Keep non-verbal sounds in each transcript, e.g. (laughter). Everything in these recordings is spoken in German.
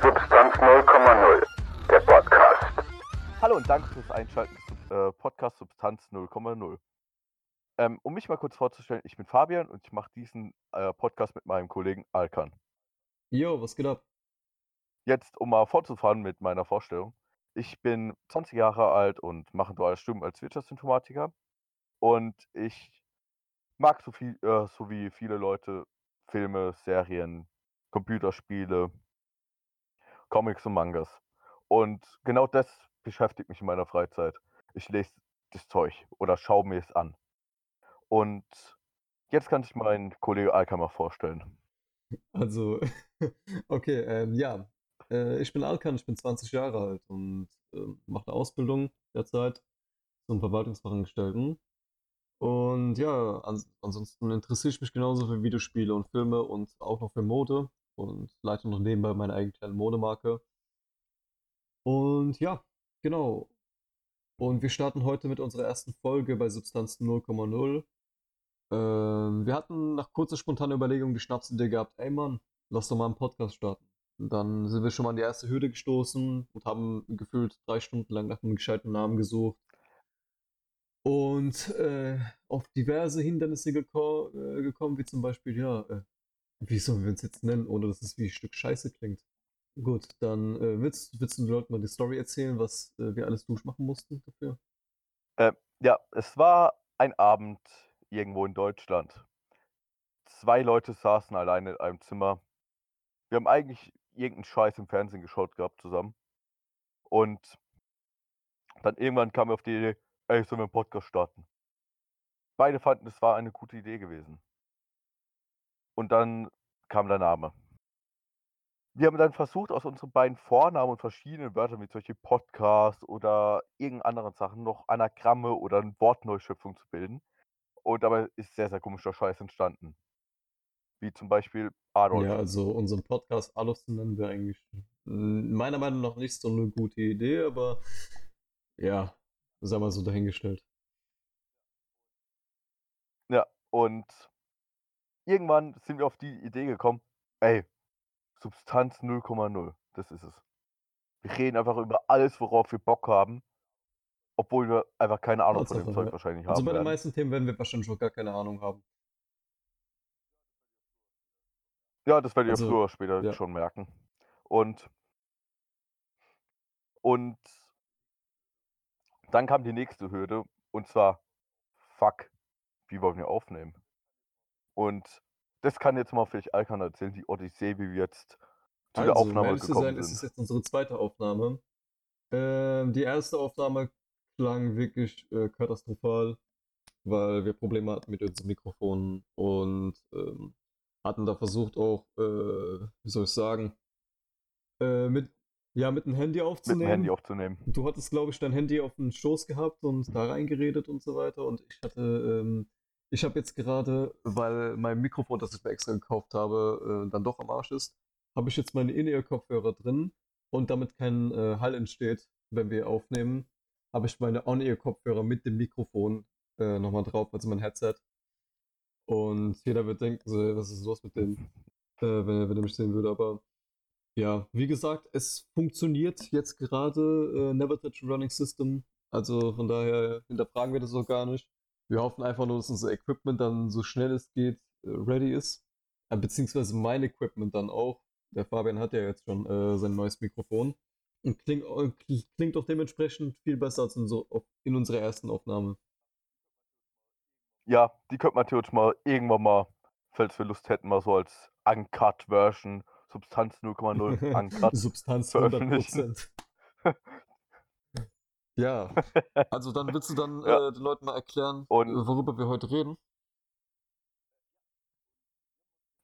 Substanz 0,0, der Podcast. Hallo und danke fürs Einschalten des äh, Podcast Substanz 0,0. Ähm, um mich mal kurz vorzustellen, ich bin Fabian und ich mache diesen äh, Podcast mit meinem Kollegen Alkan. Jo, was geht ab? Jetzt, um mal fortzufahren mit meiner Vorstellung. Ich bin 20 Jahre alt und mache ein duales Studium als Wirtschaftsinformatiker. Und ich mag so viel, äh, so wie viele Leute Filme, Serien, Computerspiele, Comics und Mangas. Und genau das beschäftigt mich in meiner Freizeit. Ich lese das Zeug oder schaue mir es an. Und jetzt kann sich mein Kollege Alkammer vorstellen. Also, (laughs) okay, ähm, ja. Äh, ich bin Alkan, ich bin 20 Jahre alt und äh, mache eine Ausbildung derzeit zum Verwaltungsfachangestellten. Und ja, ans ansonsten interessiere ich mich genauso für Videospiele und Filme und auch noch für Mode und leite noch nebenbei meine eigene kleine Modemarke. Und ja, genau. Und wir starten heute mit unserer ersten Folge bei Substanz 0,0. Ähm, wir hatten nach kurzer spontaner Überlegung die Schnapsidee gehabt, ey Mann, lass doch mal einen Podcast starten. Und dann sind wir schon mal an die erste Hürde gestoßen und haben gefühlt drei Stunden lang nach einem gescheiten Namen gesucht. Und äh, auf diverse Hindernisse geko äh, gekommen, wie zum Beispiel, ja, äh, wie sollen wir uns jetzt nennen, ohne dass es wie ein Stück Scheiße klingt. Gut, dann äh, willst, willst du den Leuten mal die Story erzählen, was äh, wir alles durchmachen mussten dafür? Äh, ja, es war ein Abend irgendwo in Deutschland. Zwei Leute saßen alleine in einem Zimmer. Wir haben eigentlich irgendeinen Scheiß im Fernsehen geschaut gehabt zusammen. Und dann irgendwann kam mir auf die Idee, ey, sollen wir einen Podcast starten? Beide fanden, es war eine gute Idee gewesen. Und dann kam der Name. Wir haben dann versucht, aus unseren beiden Vornamen und verschiedenen Wörtern, wie solche Podcast oder irgendeinen anderen Sachen, noch Anagramme oder eine Wortneuschöpfung zu bilden. Und dabei ist sehr, sehr komischer Scheiß entstanden. Wie zum Beispiel Adolf. Ja, also unseren Podcast Adolf zu nennen wäre eigentlich meiner Meinung nach nicht so eine gute Idee, aber ja, sei mal so dahingestellt. Ja, und irgendwann sind wir auf die Idee gekommen, ey, Substanz 0,0, das ist es. Wir reden einfach über alles, worauf wir Bock haben, obwohl wir einfach keine Ahnung von dem Zeug ja. wahrscheinlich Also haben bei den werden. meisten Themen werden wir wahrscheinlich schon gar keine Ahnung haben. Ja, das werdet ihr Also, früher oder später ja. schon merken. Und und dann kam die nächste Hürde und zwar, fuck, wie wollen wir aufnehmen? Und das kann jetzt mal vielleicht Alkan erzählen, die Odyssee, wie wir jetzt zu der Also, um Aufnahme zu gekommen sein, ist es sind. jetzt unsere zweite Aufnahme. Ähm, die erste Aufnahme klang wirklich äh, katastrophal, weil wir Probleme hatten mit unserem Mikrofon und ähm, hatten da versucht auch, äh, wie soll ich sagen, äh, mit, ja, mit dem Handy Mit dem aufzunehmen. Handy aufzunehmen. Du hattest, glaube ich, dein Handy auf den Schoß gehabt und da reingeredet und so weiter. Und ich hatte, ähm, ich habe jetzt gerade, weil mein Mikrofon, das ich mir extra gekauft habe, äh, dann doch am Arsch ist, habe ich jetzt meine In-Ear-Kopfhörer drin und damit kein äh, Hall entsteht, wenn wir aufnehmen, habe ich meine On-Ear-Kopfhörer mit dem Mikrofon äh, nochmal drauf, also mein Headset. Und jeder wird denken, so, was ist los mit dem, äh, wenn, er, wenn er mich sehen würde, aber ja, wie gesagt, es funktioniert jetzt gerade äh, Never Touch Running System. Also von daher hinterfragen wir das auch gar nicht. Wir hoffen einfach nur, dass unser Equipment dann so schnell es geht äh, ready ist. Äh, beziehungsweise mein Equipment dann auch. Der Fabian hat ja jetzt schon äh, sein neues Mikrofon. Und klingt, äh, klingt auch dementsprechend viel besser als in, so, in unserer ersten Aufnahme. Ja, die könnte man theoretisch mal irgendwann mal, falls wir Lust hätten, mal so als Uncut-Version, Substanz 0,0 (laughs) Uncut Substanz veröffentlichen. (laughs) 100%. Ja, (laughs) also dann willst du dann Ja. äh, den Leuten mal erklären, Und- äh, worüber wir heute reden?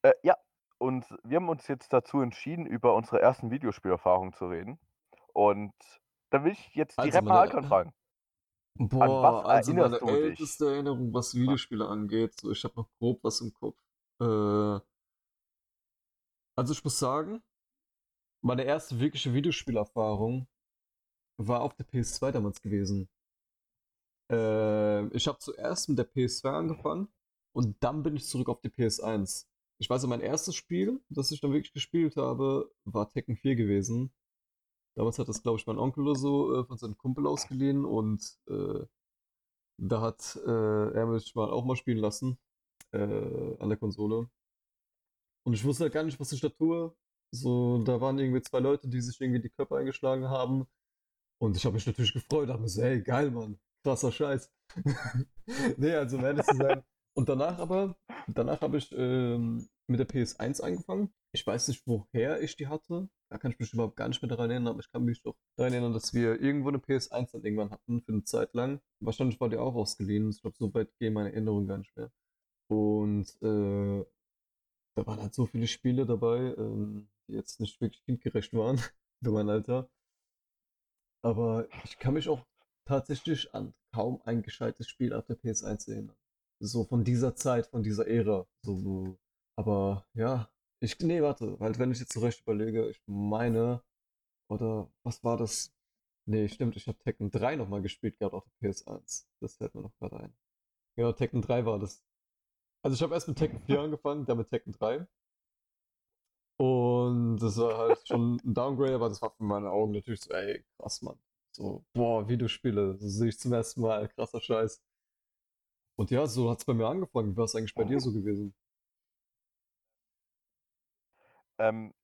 Äh, ja, und wir haben uns jetzt dazu entschieden, über unsere ersten Videospielerfahrungen zu reden. Und da will ich jetzt Also direkt mal Alkan fragen. Boah, was also meine du dich? älteste Erinnerung, was Videospiele angeht, so ich habe noch grob was im Kopf. Äh, also ich muss sagen, meine erste wirkliche Videospielerfahrung war auf der PS2 damals gewesen. Äh, ich habe zuerst mit der PS2 angefangen und dann bin ich zurück auf die PS1. ich weiß, mein erstes Spiel, das ich dann wirklich gespielt habe, war Tekken 4 gewesen. Damals hat das, glaube ich, mein Onkel oder so äh, von seinem Kumpel ausgeliehen und äh, da hat äh, er mich mal auch mal spielen lassen äh, an der Konsole. Und ich wusste halt gar nicht, was ich da tue. So, da waren irgendwie zwei Leute, die sich irgendwie die Köpfe eingeschlagen haben. Und ich habe mich natürlich gefreut, dachte mir so, hey, geil, Mann, krasser Scheiß. (laughs) nee, also um ehrlich zu sein. Und danach aber, danach habe ich ähm, mit der PS1 angefangen. Ich weiß nicht, woher ich die hatte. Da kann ich mich überhaupt gar nicht mehr daran erinnern, aber ich kann mich doch daran erinnern, dass wir irgendwo eine PS1 dann irgendwann hatten für eine Zeit lang. Wahrscheinlich war die auch ausgeliehen. Ich glaube, so weit gehen meine Erinnerungen gar nicht mehr. Und äh, da waren halt so viele Spiele dabei, ähm, die jetzt nicht wirklich kindgerecht waren (laughs) für mein Alter. Aber ich kann mich auch tatsächlich an kaum ein gescheites Spiel auf der PS1 erinnern. So von dieser Zeit, von dieser Ära. So, so. Aber ja, ich, nee, warte, weil wenn ich jetzt so recht überlege, ich meine, oder was war das? Nee, stimmt, ich habe Tekken 3 nochmal gespielt gehabt auf der PS1. Das fällt mir noch gerade ein. Genau, Tekken 3 war das. Also ich habe erst mit Tekken 4 angefangen, dann mit Tekken 3. Und das war halt schon ein Downgrade, aber das war für meine Augen natürlich so, ey, krass, Mann. So, boah, Videospiele, so sehe ich zum ersten Mal, krasser Scheiß. Und ja, so hat es bei mir angefangen. Wie war es eigentlich bei dir so gewesen? Ähm,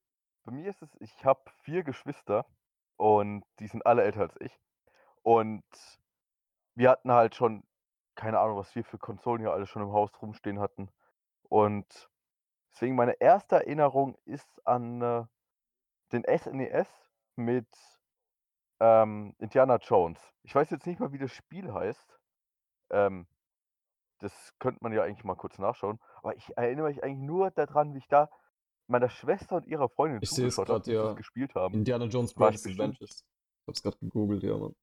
bei mir ist es, ich habe vier Geschwister und die sind alle älter als ich. Und wir hatten halt schon, keine Ahnung, was wir für Konsolen hier alle schon im Haus rumstehen hatten. Und deswegen meine erste Erinnerung ist an äh, den SNES mit ähm, Indiana Jones. Ich weiß jetzt nicht mal, wie das Spiel heißt. Ähm, das könnte man ja eigentlich mal kurz nachschauen. Aber ich erinnere mich eigentlich nur daran, wie ich da meiner Schwester und ihrer Freundin Ich sehe es zugeschaut habe, sie ja. das gespielt haben. Indiana Jones bestimmt. Adventures. Ich hab's gerade gegoogelt, ja, Mann.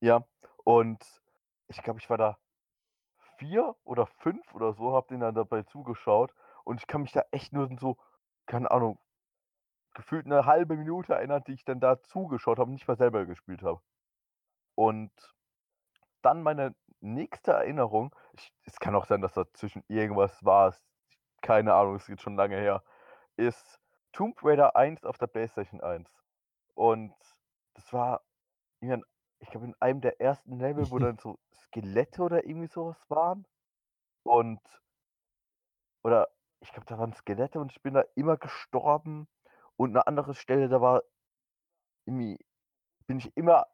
Ja, und ich glaube, ich war da vier oder fünf oder so, habe denen dann dabei zugeschaut. Und ich kann mich da echt nur so, keine Ahnung, gefühlt eine halbe Minute erinnern, die ich dann da zugeschaut habe und nicht mal selber gespielt habe. Und dann meine nächste Erinnerung, ich, es kann auch sein, dass dazwischen irgendwas war, keine Ahnung, es geht schon lange her, ist Tomb Raider 1 auf der PlayStation 1. Und das war, ich glaube, in einem der ersten Level, wo (laughs) dann so Skelette oder irgendwie sowas waren. Und, oder ich glaube, da waren Skelette und ich bin da immer gestorben. Und eine andere Stelle, da war irgendwie, bin ich immer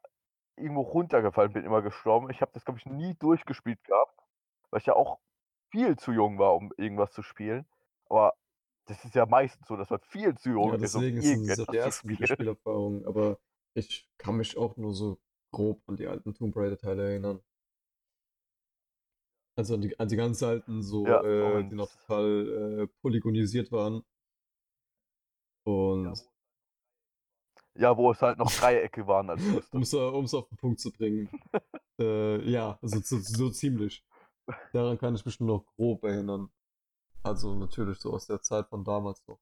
irgendwo runtergefallen, bin immer gestorben. Ich habe das, glaube ich, nie durchgespielt gehabt, weil ich ja auch viel zu jung war, um irgendwas zu spielen. Aber das ist ja meistens so, dass man viel zu jung Ja, ist, um auch die zu spielen. Videospielerfahrungen, aber ich kann mich auch nur so grob an die alten Tomb Raider-Teile erinnern. Also an die, an die ganz alten, so, Ja, äh, die noch total äh, polygonisiert waren. Und ja, wo es halt noch Dreiecke waren (laughs) um es um's auf den Punkt zu bringen, (laughs) äh, ja, also so, so ziemlich. Daran kann ich mich nur noch grob erinnern. Also natürlich so aus der Zeit von damals noch.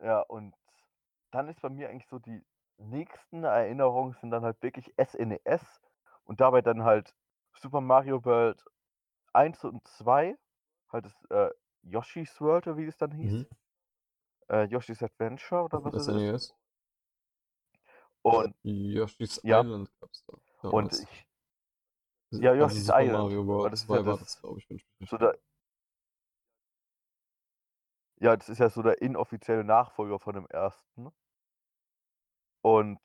Ja, und dann ist bei mir eigentlich so die nächsten Erinnerungen sind dann halt wirklich SNES und dabei dann halt Super Mario World 1 und 2, halt das äh, Yoshi's World oder wie es dann hieß. Mhm. Äh, Yoshi's Adventure oder was es ist. SNES. Und, Yoshi's Ja. Island gab's da. und damals. ich, ja, Also Yoshi's Super Island, Mario World das ist 2 ja war das- das, glaube ich, wenn ich so der, ja, das ist ja so der inoffizielle Nachfolger von dem ersten. Und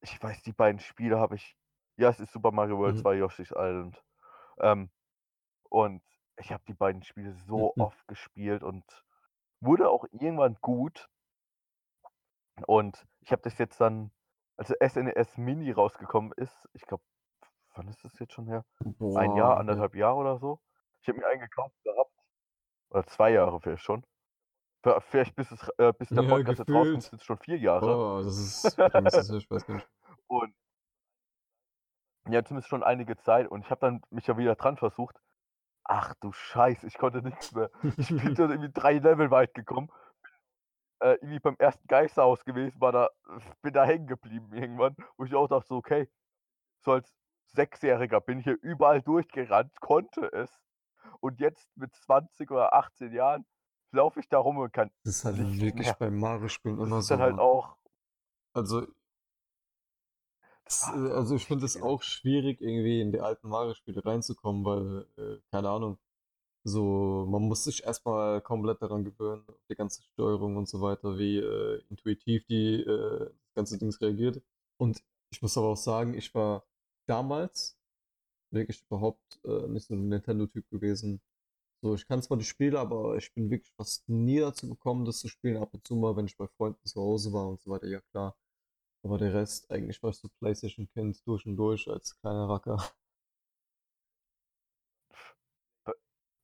ich weiß, die beiden Spiele habe ich. Ja, es ist Super Mario World Mhm. 2 Yoshi's Island. Ähm, und ich habe die beiden Spiele so Mhm. oft gespielt und wurde auch irgendwann gut. Und ich habe das jetzt dann, als der SNES Mini rausgekommen ist, ich glaube, wann ist das jetzt schon her? Ein Boah, Jahr, ja. anderthalb Jahre oder so. Ich habe mir einen gekauft gehabt. Oder zwei Jahre vielleicht schon. Vielleicht bis, es, äh, bis der Ja, Podcast jetzt gefühlt. sind es schon vier Jahre. Oh, das ist, ist das her? ich weiß gar nicht. Und ja, zumindest schon einige Zeit. Und ich habe dann mich ja wieder dran versucht. Ach du Scheiße, ich konnte nichts mehr. Ich bin (laughs) dann irgendwie drei Level weit gekommen. Äh, irgendwie beim ersten Geisterhaus gewesen, war da, bin da hängen geblieben irgendwann, wo ich auch dachte, so, okay, so als Sechsjähriger bin hier überall durchgerannt, konnte es. Und jetzt mit 20 oder 18 Jahren laufe ich da rum und kann Das ist halt wirklich mehr. bei Mario-Spielen immer so. halt auch. Also, Das das, war äh, einfach also ich finde es auch schwierig, irgendwie in die alten Mario-Spiele reinzukommen, weil, äh, keine Ahnung, so, man muss sich erstmal komplett daran gewöhnen, die ganze Steuerung und so weiter, wie äh, intuitiv die äh, das ganze Dings reagiert. Und ich muss aber auch sagen, ich war damals wirklich überhaupt äh, nicht so ein Nintendo-Typ gewesen. So, ich kann zwar die Spiele, aber ich bin wirklich fast nie dazu gekommen, das zu spielen. Ab und zu mal, wenn ich bei Freunden zu Hause war und so weiter, ja klar. Aber der Rest, eigentlich war ich so PlayStation-Kind durch und durch als kleiner Racker. Bei,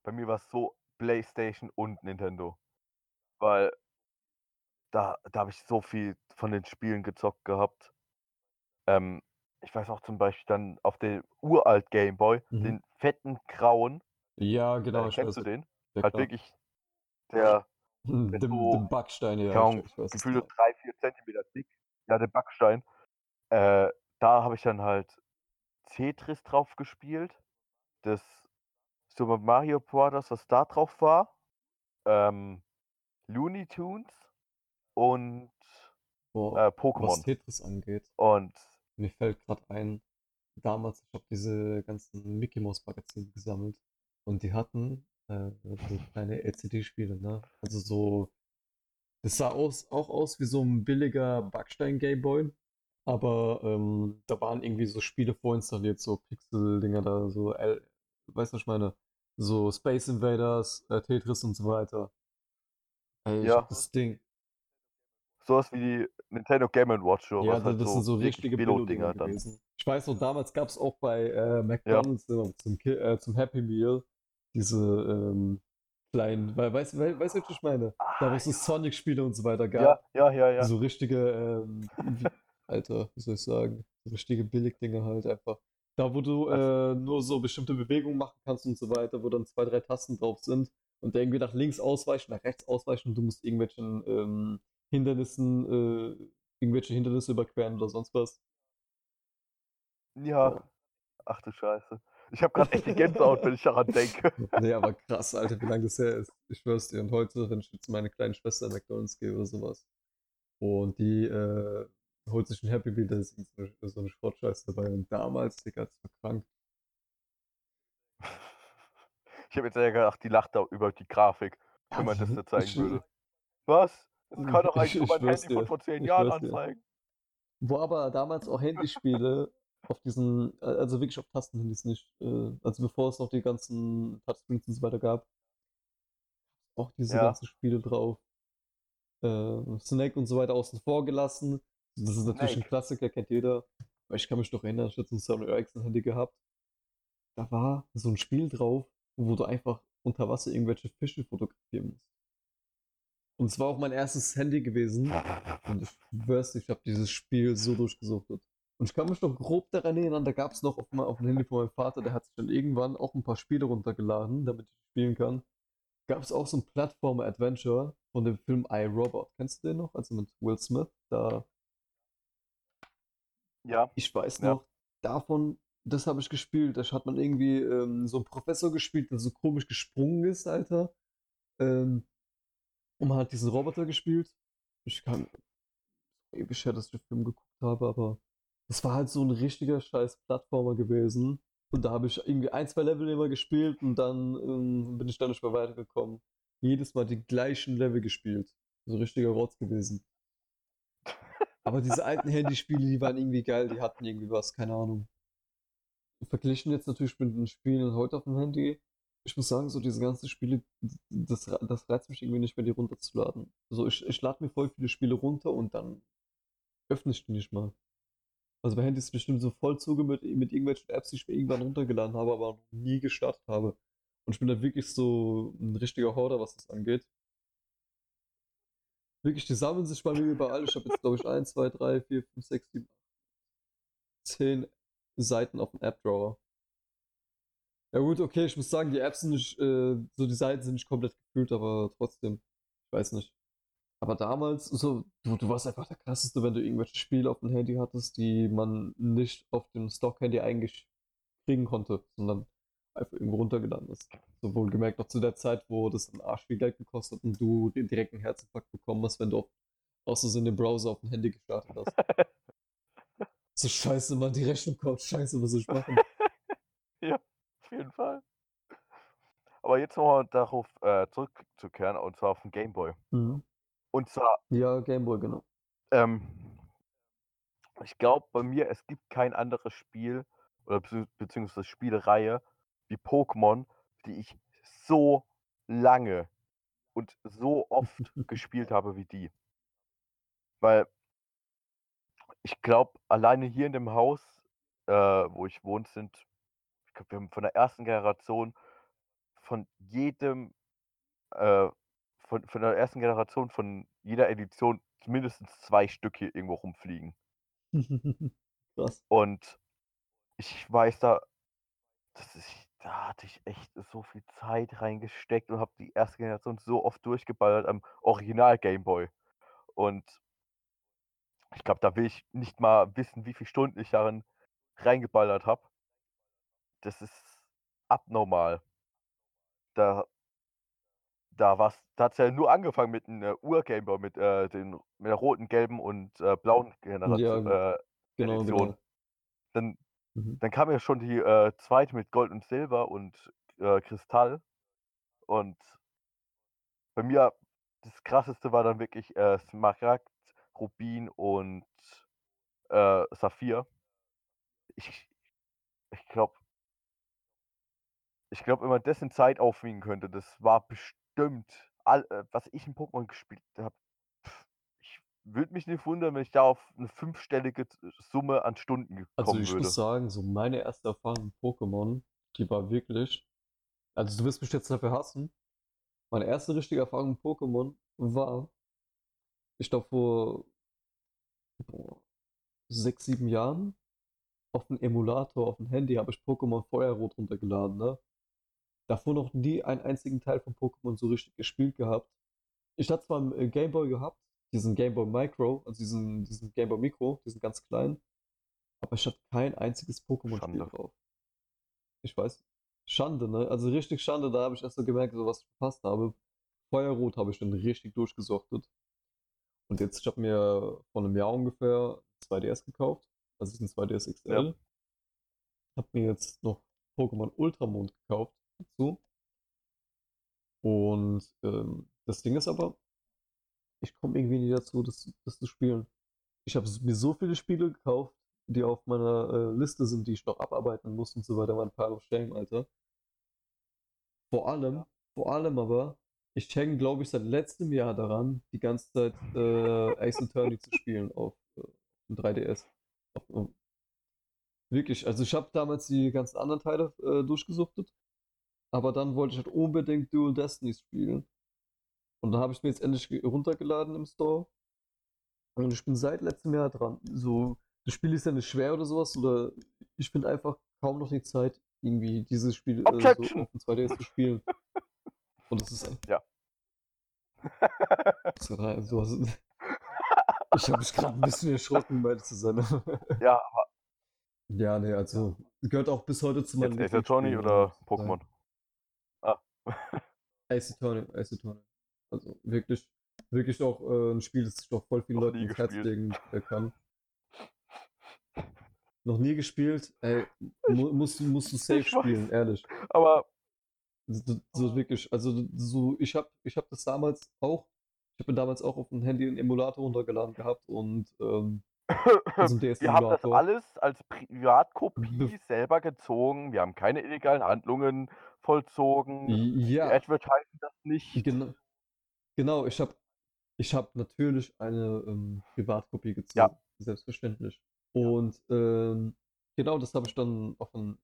bei mir war es so PlayStation und Nintendo. Weil da, da habe ich so viel von den Spielen gezockt gehabt. Ähm, ich weiß auch zum Beispiel dann auf dem uralt Gameboy, Mhm. den fetten grauen, Ja, äh, genau, ich kennst du den? Ja, Halt wirklich der (laughs) Dem, so, dem Backstein, ja, gefühlte genau. drei, vier Zentimeter dick, ja, der Backstein. Äh, da habe ich dann halt Tetris drauf gespielt. Das Super Mario Bros., was da drauf war. Ähm, Looney Tunes und äh, was Pokémon. Tetris angeht, Und mir fällt gerade ein, damals, ich habe diese ganzen Mickey Mouse Magazine gesammelt und die hatten äh, so kleine LCD-Spiele, ne? Also so, das sah aus, auch aus wie so ein billiger Backstein Gameboy, aber ähm, da waren irgendwie so Spiele vorinstalliert, so Pixel-Dinger da, so, L weißt du, was ich meine? So Space Invaders, äh, Tetris und so weiter. Hab ja, das Ding. sowas wie die Nintendo Game Watch, Ja, was halt das sind so so wirklich richtige Billo-Dinger dann. Ich weiß noch, damals gab es auch bei äh, Ja, McDonalds immer zum, Ki äh, zum Happy Meal diese ähm, kleinen, weil, weißt du, wei- weißt was ich meine? Da, wo ah, es so ja, Sonic-Spiele und so weiter ja, gab. ja, ja, ja. So richtige, ähm, (laughs) Alter, wie soll ich sagen? So richtige Billigdinger halt einfach. Da, wo du äh, nur so bestimmte Bewegungen machen kannst und so weiter, wo dann zwei, drei Tasten drauf sind und der irgendwie nach links ausweichen, nach rechts ausweichen und du musst irgendwelchen ähm, Hindernissen, äh, irgendwelche Hindernisse überqueren oder sonst was. ja, Ja. ach du Scheiße. Ich habe gerade echt die Gänsehaut, wenn ich daran denke. (laughs) Nee, aber krass, Alter, wie lange das her ist. Ich schwör's dir. Und heute, wenn ich jetzt meine kleine Schwester McDonalds gehe oder sowas, und die äh, holt sich ein Happy Meal, da ist so eine, Schrottscheiße dabei. Und damals, Digga, das war krank. Ich habe jetzt eher gedacht, die lacht da über die Grafik, wenn man das da (laughs) zeigen ich, würde. Was? Das (laughs) kann doch ich, eigentlich nur ich mein Handy von dir. vor zehn Jahren schwör's dir. anzeigen. Wo aber damals auch Handyspiele auf diesen, äh, also wirklich auf Tastenhandys nicht, äh, also bevor es noch die ganzen Touchscreens und so weiter gab, auch diese Ja, ganzen Spiele drauf. Äh, Snake und so weiter außen vor gelassen. Das ist natürlich ein Snake. Klassiker, kennt jeder. Aber ich kann mich noch erinnern, ich hatte so ein Sony Ericsson Handy gehabt. Da war so ein Spiel drauf, wo du einfach unter Wasser irgendwelche Fische fotografieren musst. Und es war auch mein erstes Handy gewesen. Und ich schwör's, ich habe dieses Spiel so durchgesuchtet. Und ich kann mich noch grob daran erinnern, da gab es noch auf, auf dem Handy von meinem Vater, der hat sich dann irgendwann auch ein paar Spiele runtergeladen, damit ich spielen kann. Gab es auch so ein Plattformer-Adventure von dem Film iRobot. Kennst du den noch? Also mit Will Smith. Da, ja, ich weiß ja. noch, davon, das habe ich gespielt. Da hat man irgendwie ähm, so einen Professor gespielt, der so komisch gesprungen ist, Alter. Ähm, und man hat diesen Roboter gespielt. Ich kann ewig her, dass ich den Film geguckt habe, aber das war halt so ein richtiger scheiß Plattformer gewesen. Und da habe ich irgendwie ein, zwei Level immer gespielt und dann ähm, bin ich dann nicht mehr weitergekommen. Jedes Mal die gleichen Level gespielt. So richtiger Rotz gewesen. Aber diese alten Handyspiele, die waren irgendwie geil, die hatten irgendwie was, keine Ahnung. Verglichen jetzt natürlich mit den Spielen heute auf dem Handy. Ich muss sagen, so diese ganzen Spiele, das, das reizt mich irgendwie nicht mehr, die runterzuladen. Also ich, ich lade mir voll viele Spiele runter und dann öffne ich die nicht mal. Also bei Handy ist bestimmt so voll zuge mit, mit irgendwelchen Apps, die ich mir irgendwann runtergeladen habe, aber noch nie gestartet habe. Und ich bin da wirklich so ein richtiger Horder, was das angeht. Wirklich, die sammeln sich bei mir überall. Ich habe jetzt, glaube ich, 1, 2, 3, 4, 5, 6, 7, 10 Seiten auf dem App-Drawer. Ja gut, okay, ich muss sagen, die Apps sind nicht, äh, so die Seiten sind nicht komplett gefüllt, aber trotzdem, ich weiß nicht. Aber damals, so, du, du warst einfach der krasseste, wenn du irgendwelche Spiele auf dem Handy hattest, die man nicht auf dem Stock-Handy eigentlich kriegen konnte, sondern einfach irgendwo runtergeladen ist. So wohlgemerkt noch zu der Zeit, wo das ein Arsch viel Geld gekostet und du den direkten Herzinfarkt bekommen hast, wenn du aus Versehen den Browser auf dem Handy gestartet hast. (laughs) so scheiße, Mann, die Rechnung kommt, scheiße, was soll ich machen? (laughs) ja, auf jeden Fall. Aber jetzt nochmal darauf äh, zurückzukehren, und zwar auf den Gameboy. Mhm. Und zwar, Ja, Gameboy, genau. ähm, ich glaube bei mir, es gibt kein anderes Spiel oder bezieh- beziehungsweise Spielereihe wie Pokémon, die ich so lange und so oft (laughs) gespielt habe wie die. Weil ich glaube, alleine hier in dem Haus, äh, wo ich wohne, sind, ich glaube, wir haben von der ersten Generation von jedem, äh, von, von der ersten Generation von jeder Edition mindestens zwei Stück hier irgendwo rumfliegen. (laughs) Krass. Und ich weiß da, ich, da hatte ich echt so viel Zeit reingesteckt und habe die erste Generation so oft durchgeballert am Original Game Boy. Und ich glaube, da will ich nicht mal wissen, wie viele Stunden ich darin reingeballert habe. Das ist abnormal. Da, da war's, da hat es ja nur angefangen mit einem äh, Ur-Gameboy, mit, äh, den, mit der roten, gelben und äh, blauen Generation, äh, Genau, Edition. genau. Dann, Mhm. dann kam ja schon die äh, zweite mit Gold und Silber und äh, Kristall. Und bei mir das krasseste war dann wirklich äh, Smaragd, Rubin und äh, Saphir. Ich, ich glaube, ich glaube, wenn man das in Zeit aufwiegen könnte, das war bestimmt, all, äh, was ich in Pokémon gespielt habe. Ich würde mich nicht wundern, wenn ich da auf eine fünfstellige Z- Summe an Stunden Also gekommen ich würde. muss sagen, so meine erste Erfahrung mit Pokémon, die war wirklich. Also du wirst mich jetzt dafür hassen. Meine erste richtige Erfahrung mit Pokémon war, ich glaube vor boah, sechs, sieben Jahren auf dem Emulator, auf dem Handy habe ich Pokémon Feuerrot runtergeladen, ne? Davor noch nie einen einzigen Teil von Pokémon so richtig gespielt gehabt. Ich hatte zwar einen Game Boy gehabt, diesen Game Boy Micro, also diesen, diesen Game Boy Micro, diesen ganz kleinen, aber ich hatte kein einziges Pokémon-Spiel drauf. Ich weiß, Schande, ne? Also richtig Schande, da habe ich erst so gemerkt, so was ich verpasst habe. Feuerrot habe ich dann richtig durchgesuchtet. Und jetzt, ich habe mir vor einem Jahr ungefähr 2DS gekauft, also diesen 2DS XL. Habe mir jetzt noch Pokémon Ultramond gekauft dazu. Und ähm, das Ding ist aber, ich komme irgendwie nie dazu, das, das zu spielen. Ich habe mir so viele Spiele gekauft, die auf meiner äh, Liste sind, die ich noch abarbeiten muss und so weiter, mein Pile of Shame, Alter. Vor allem, vor allem aber, ich hänge, glaube ich, seit letztem Jahr daran, die ganze Zeit äh, Ace Attorney zu spielen auf, äh, auf dem 3DS. Auf, auf, wirklich, also ich habe damals die ganzen anderen Teile äh, durchgesuchtet, aber dann wollte ich halt unbedingt Dual Destinies spielen. Und dann habe ich mir jetzt endlich ge- runtergeladen im Store. Und ich bin seit letztem Jahr dran. So, das Spiel ist ja nicht schwer oder sowas, oder ich finde einfach kaum noch die Zeit, irgendwie dieses Spiel äh, so auf dem 2DS zu spielen. Und das ist Ja. so, so, also, ich habe mich gerade ein bisschen erschrocken, ehrlich zu sein. (laughs) ja, ja, nee, also gehört auch bis heute zu meinen jetzt Ace Attorney Lieblingsspielen, oder. Pokémon? Ah. Ace Attorney, Ace Attorney. Also wirklich, wirklich auch äh, ein Spiel, das ich doch voll vielen Noch Leuten ins Herz legen äh, kann. (laughs) Noch nie gespielt, ey, mu musst, du- musst du (laughs) safe spielen, ehrlich. Aber So, so wirklich, also so, ich habe ich hab das damals auch, ich habe mir damals auch auf dem Handy einen Emulator runtergeladen gehabt und ähm, so ein (laughs) wir haben das alles als Privatkopie selber gezogen. Wir haben keine illegalen Handlungen vollzogen. Wir Ja, advertisen das nicht. genau, genau, ich habe ich hab natürlich eine ähm, Privatkopie gezogen, Ja. selbstverständlich. Und ähm, genau, das habe ich dann auf dem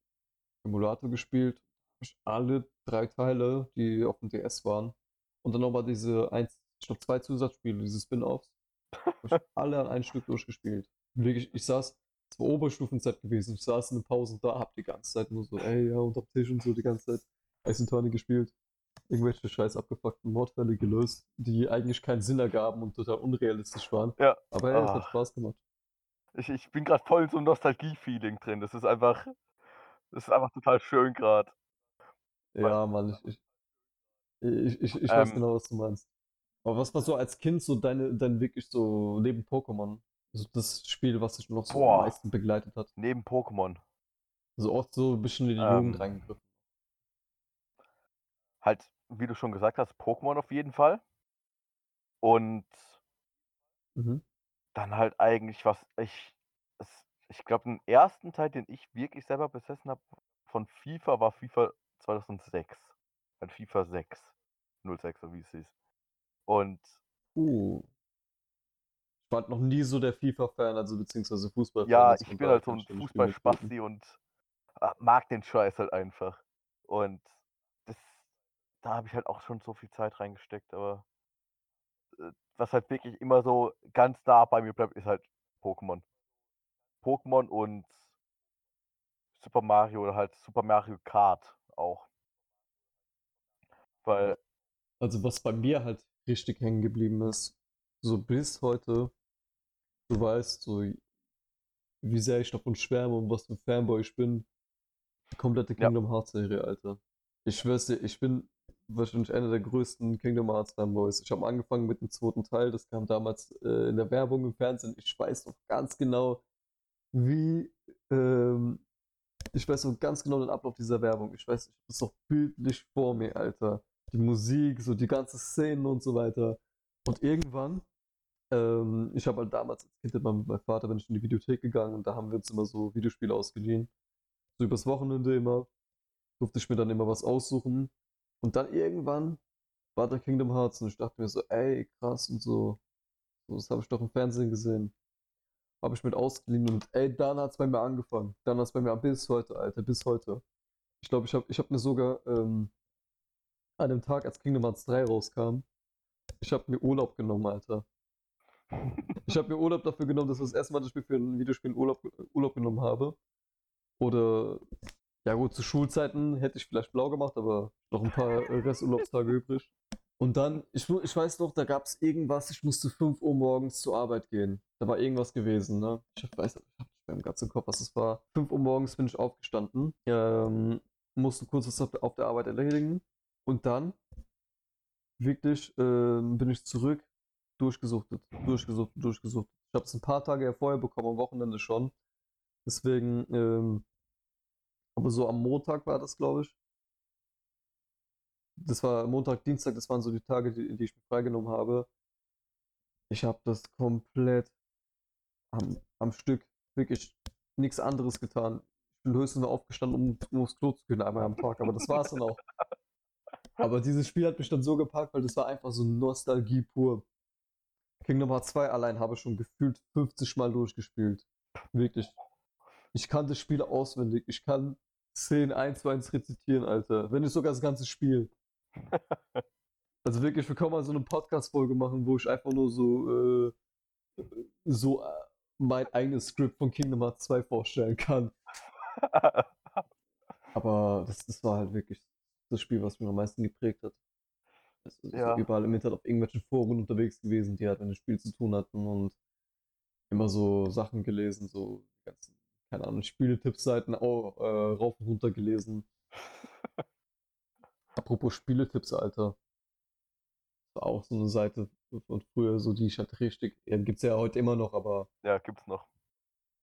Emulator gespielt. Ich alle drei Teile, die auf dem DS waren. Und dann nochmal diese eins, ich glaube zwei Zusatzspiele, diese Spin-offs. Ich alle an ein Stück durchgespielt. Wirklich, ich saß, es war Oberstufenzeit gewesen, ich saß in den Pausen da, hab die ganze Zeit nur so, ey, ja, unterm Tisch und so die ganze Zeit Ice Attorney gespielt. Irgendwelche scheiß abgefuckten Mordfälle gelöst, die eigentlich keinen Sinn ergaben und total unrealistisch waren. Ja. Aber ja, es hat Ach. Spaß gemacht. Ich, ich bin gerade voll in so einem Nostalgie-Feeling drin. Das ist einfach. Das ist einfach total schön gerade. Ja, Mann, ich, ich, ich, ich, ich weiß Ähm, genau, was du meinst. Aber was war so als Kind so deine, dein wirklich so neben Pokémon? Also das Spiel, was dich noch so am Boah. meisten begleitet hat? Neben Pokémon. So oft so ein bisschen in die Ähm, Jugend reingegriffen. Halt, wie du schon gesagt hast, Pokémon auf jeden Fall. Und Mhm. dann halt eigentlich, was ich. Es, ich glaube, den ersten Teil, den ich wirklich selber besessen habe von FIFA, war FIFA 2006. Ein FIFA 6. 06, oder wie es hieß. Und Uh. Ich war noch nie so der FIFA-Fan, also beziehungsweise Fußball-Fan. ja, also ich bin halt so ein. Fußballspasti und äh, mag den Scheiß halt einfach. Und das, da habe ich halt auch schon so viel Zeit reingesteckt, aber äh, was halt wirklich immer so ganz nah bei mir bleibt, ist halt Pokémon. Pokémon und Super Mario oder halt Super Mario Kart auch. Weil, Also was bei mir halt richtig hängen geblieben ist, so bis heute, du weißt, so wie sehr ich davon schwärme und was für ein Fanboy ich bin, die komplette Ja. Kingdom Hearts Serie, Alter. Ich schwör's dir, ich bin wahrscheinlich einer der größten Kingdom Hearts Fanboys. Ich habe angefangen mit dem zweiten Teil, das kam damals äh, in der Werbung im Fernsehen. Ich weiß noch ganz genau, wie, ähm, ich weiß noch ganz genau den Ablauf dieser Werbung. Ich weiß, ich habe das noch bildlich vor mir, Alter. Die Musik, so die ganze Szenen und so weiter. Und irgendwann, ähm, ich habe halt damals als Kind immer mit meinem Vater, bin ich in die Videothek gegangen und da haben wir uns immer so Videospiele ausgeliehen. So übers Wochenende immer. Durfte ich mir dann immer was aussuchen. Und dann irgendwann war da Kingdom Hearts und ich dachte mir so, ey, krass und so. So, das habe ich doch im Fernsehen gesehen. Habe ich mit ausgeliehen und ey, dann hat es bei mir angefangen. Dann hat es bei mir bis heute, Alter, bis heute. Ich glaube, ich habe ich hab mir sogar ähm, an dem Tag, als Kingdom Hearts 3 rauskam, ich habe mir Urlaub genommen, Alter. Ich habe mir Urlaub dafür genommen, das war das erste Mal, dass ich mir für ein Videospiel Urlaub, Urlaub genommen habe. Oder, ja gut, zu Schulzeiten hätte ich vielleicht blau gemacht, aber noch ein paar Resturlaubstage übrig. Und dann, ich, ich weiß noch, da gab es irgendwas, ich musste 5 Uhr morgens zur Arbeit gehen. Da war irgendwas gewesen, ne? Ich hab- weiß, ich habe nicht mehr im ganzen Kopf, was es war. 5 Uhr morgens bin ich aufgestanden, ähm, musste kurz was auf der Arbeit erledigen. Und dann, wirklich, ähm, bin ich zurück, durchgesuchtet, durchgesuchtet, durchgesuchtet. Ich habe es ein paar Tage vorher bekommen, am Wochenende schon. Deswegen, ähm, aber so am Montag war das, glaube ich. Das war Montag, Dienstag, das waren so die Tage, die, die ich mir freigenommen habe. Ich habe das komplett am, am Stück, wirklich nichts anderes getan. Ich bin höchstens nur aufgestanden, um, um aufs Klo zu gehen, einmal am Tag, aber das war es dann auch. Aber dieses Spiel hat mich dann so gepackt, weil das war einfach so Nostalgie pur. Kingdom Hearts 2 allein habe ich schon gefühlt 50 Mal durchgespielt. Wirklich. Ich kann das Spiel auswendig. Ich kann 10 1 zu 1 rezitieren, Alter. Wenn nicht sogar das ganze Spiel. (laughs) Also wirklich, wir können mal so eine Podcast-Folge machen, wo ich einfach nur so, äh, so äh, mein eigenes Skript von Kingdom Hearts 2 vorstellen kann. (laughs) Aber das, das war halt wirklich das Spiel, was mich am meisten geprägt hat. Also, so Ja. überall im Internet auf irgendwelchen Foren unterwegs gewesen, die halt mit dem Spiel zu tun hatten und immer so Sachen gelesen, so ganzen, keine Ahnung, Spieletipps-Seiten auch äh, rauf und runter gelesen. Apropos Spieletipps, Alter. Das war auch so eine Seite von früher, so die ich halt richtig, ja, gibt's ja heute immer noch, aber ja, gibt's noch.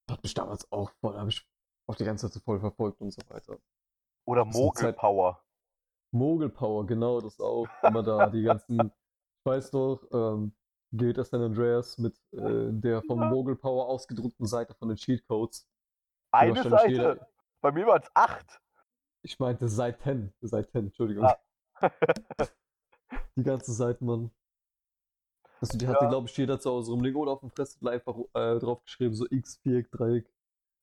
hat mich damals auch voll, habe ich auch die ganze Zeit voll verfolgt und so weiter. Oder Mogelpower. Mogelpower, genau, das auch. Immer da, die ganzen, (laughs) ich weiß noch, ähm, GTA San Andreas mit äh, der vom. Mogelpower ausgedruckten Seite von den Cheatcodes. Eine Seite. jeder- Bei mir waren es acht. Ich meinte Seiten, Seiten, Entschuldigung. Ah. (laughs) Die ganze Seite, Mann. Also die hatte, Ja. glaube ich, jeder zu Hause rumliegen oder auf dem Fresszettel einfach äh, draufgeschrieben, so X, Viereck, Dreieck.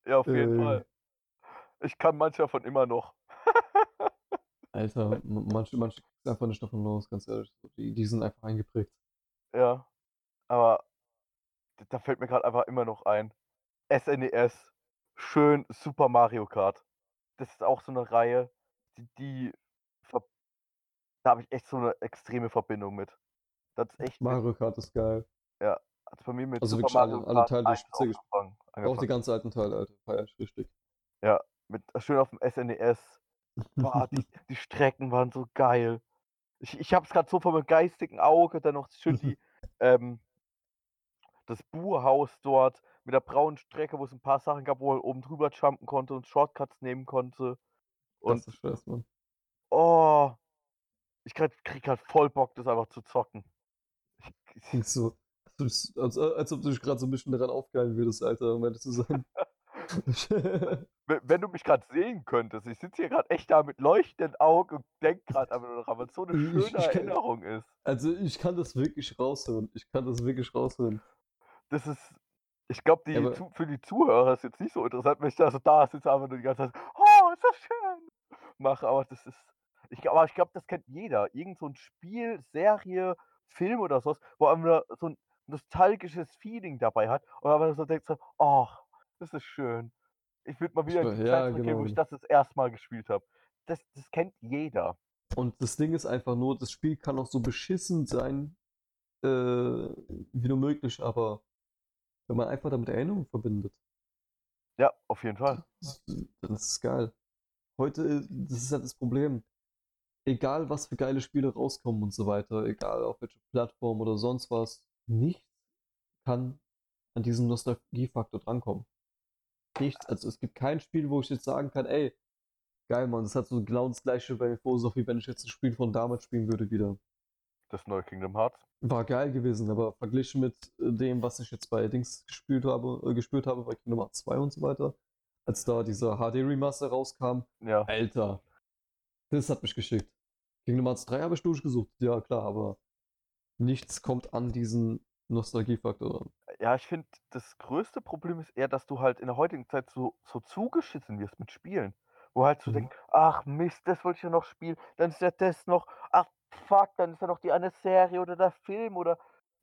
ja, auf jeden Äh. Fall. Ich kann manche davon immer noch. Alter, manche, manche kriegst einfach nicht davon los, ganz ehrlich. Die, die sind einfach eingeprägt. Ja. Aber da fällt mir gerade einfach immer noch ein. SNES. Schön Super Mario Kart. Das ist auch so eine Reihe, die, die da habe ich echt so eine extreme Verbindung mit. Das ist echt Mario Kart ist geil. hat bei mir mit Also Super wirklich alle- Mario alle Kart Teile, die 1 speziell gespielt-. Auch die ganzen alten Teile, Alter. Feier ich richtig. mit schön auf dem SNES. Boah, die, (laughs) die Strecken waren so geil. Ich, ich habe es gerade so vor meinem geistigen Auge, dann noch schön (laughs) die, ähm, das Buhrhaus dort mit der braunen Strecke, wo es ein paar Sachen gab, wo er oben drüber jumpen konnte und Shortcuts nehmen konnte. Und Das ist scheiße, Mann. oh, ich krieg, krieg halt voll Bock, das einfach zu zocken. Ich, so, als, als, als ob du dich gerade so ein bisschen daran aufgeilen würdest, Alter, um ehrlich zu sein. (laughs) (laughs) wenn, du mich gerade sehen könntest, ich sitze hier gerade echt da mit leuchtenden Augen und denke gerade einfach nur daran, weil es so eine schöne kann- Erinnerung ist. also ich kann das wirklich raushören. Ich kann das wirklich raushören. Das ist, ich glaube, die, aber- für die Zuhörer ist jetzt nicht so interessant, wenn ich da so da sitze, einfach nur die ganze Zeit, oh, ist das schön, mache, aber das ist, ich, aber ich glaube, das kennt jeder. Irgend so ein Spiel, Serie, Film oder sowas, wo man nur so ein nostalgisches Feeling dabei hat und aber so denkt so, ach, das ist schön. Ich würde mal wieder in die ja, Zeit zurückgehen, wo genau. ich das das erste Mal gespielt habe. Das, das kennt jeder. Und das Ding ist einfach nur, das Spiel kann auch so beschissen sein, äh, wie nur möglich, aber wenn man einfach damit Erinnerungen verbindet, Ja, auf jeden Fall. das- dann ist geil. Heute, das ist halt das Problem. Egal, was für geile Spiele rauskommen und so weiter, egal auf welcher Plattform oder sonst was, nichts kann an diesen Nostalgiefaktor drankommen. Nichts. Also es gibt kein Spiel, wo ich jetzt sagen kann, ey, geil, Mann, das hat so genau das gleiche bei wie wenn ich jetzt ein Spiel von damals spielen würde wieder. Das neue Kingdom Hearts. War geil gewesen, aber verglichen mit äh, dem, was ich jetzt bei Dings gespielt habe, äh, gespürt habe, bei Kingdom Hearts 2 und so weiter, als da dieser HD-Remaster rauskam, Ja. Alter, das hat mich geschickt. Kingdom Hearts 3 habe ich durchgesucht, ja klar, aber nichts kommt an diesen Nostalgiefaktor ran. Ja, ich finde, das größte Problem ist eher, dass du halt in der heutigen Zeit so, so zugeschissen wirst mit Spielen. Wo halt so Mhm. denkst, ach Mist, das wollte ich ja noch spielen, dann ist ja das noch, ach fuck, dann ist ja noch die eine Serie oder der Film oder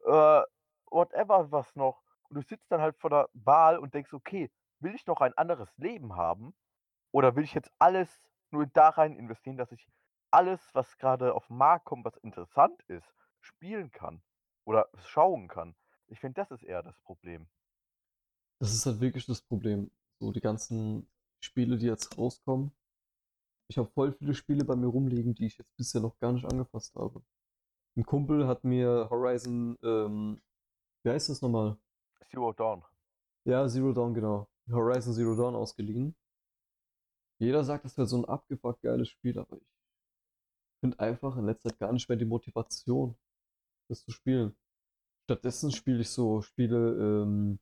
äh, whatever was noch. Und du sitzt dann halt vor der Wahl und denkst, okay, will ich noch ein anderes Leben haben? Oder will ich jetzt alles nur da rein investieren, dass ich alles, was gerade auf den Markt kommt, was interessant ist, spielen kann oder schauen kann? Ich finde, das ist eher das Problem. Das ist halt wirklich das Problem. So die ganzen Spiele, die jetzt rauskommen. Ich habe voll viele Spiele bei mir rumliegen, die ich jetzt bisher noch gar nicht angefasst habe. Ein Kumpel hat mir Horizon, ähm, wie heißt das nochmal? Zero Dawn. Ja, Zero Dawn, genau. Horizon Zero Dawn ausgeliehen. Jeder sagt, das wäre so ein abgefuckt geiles Spiel, aber ich finde einfach in letzter Zeit gar nicht mehr die Motivation, das zu spielen. Stattdessen spiele ich so Spiele, ähm,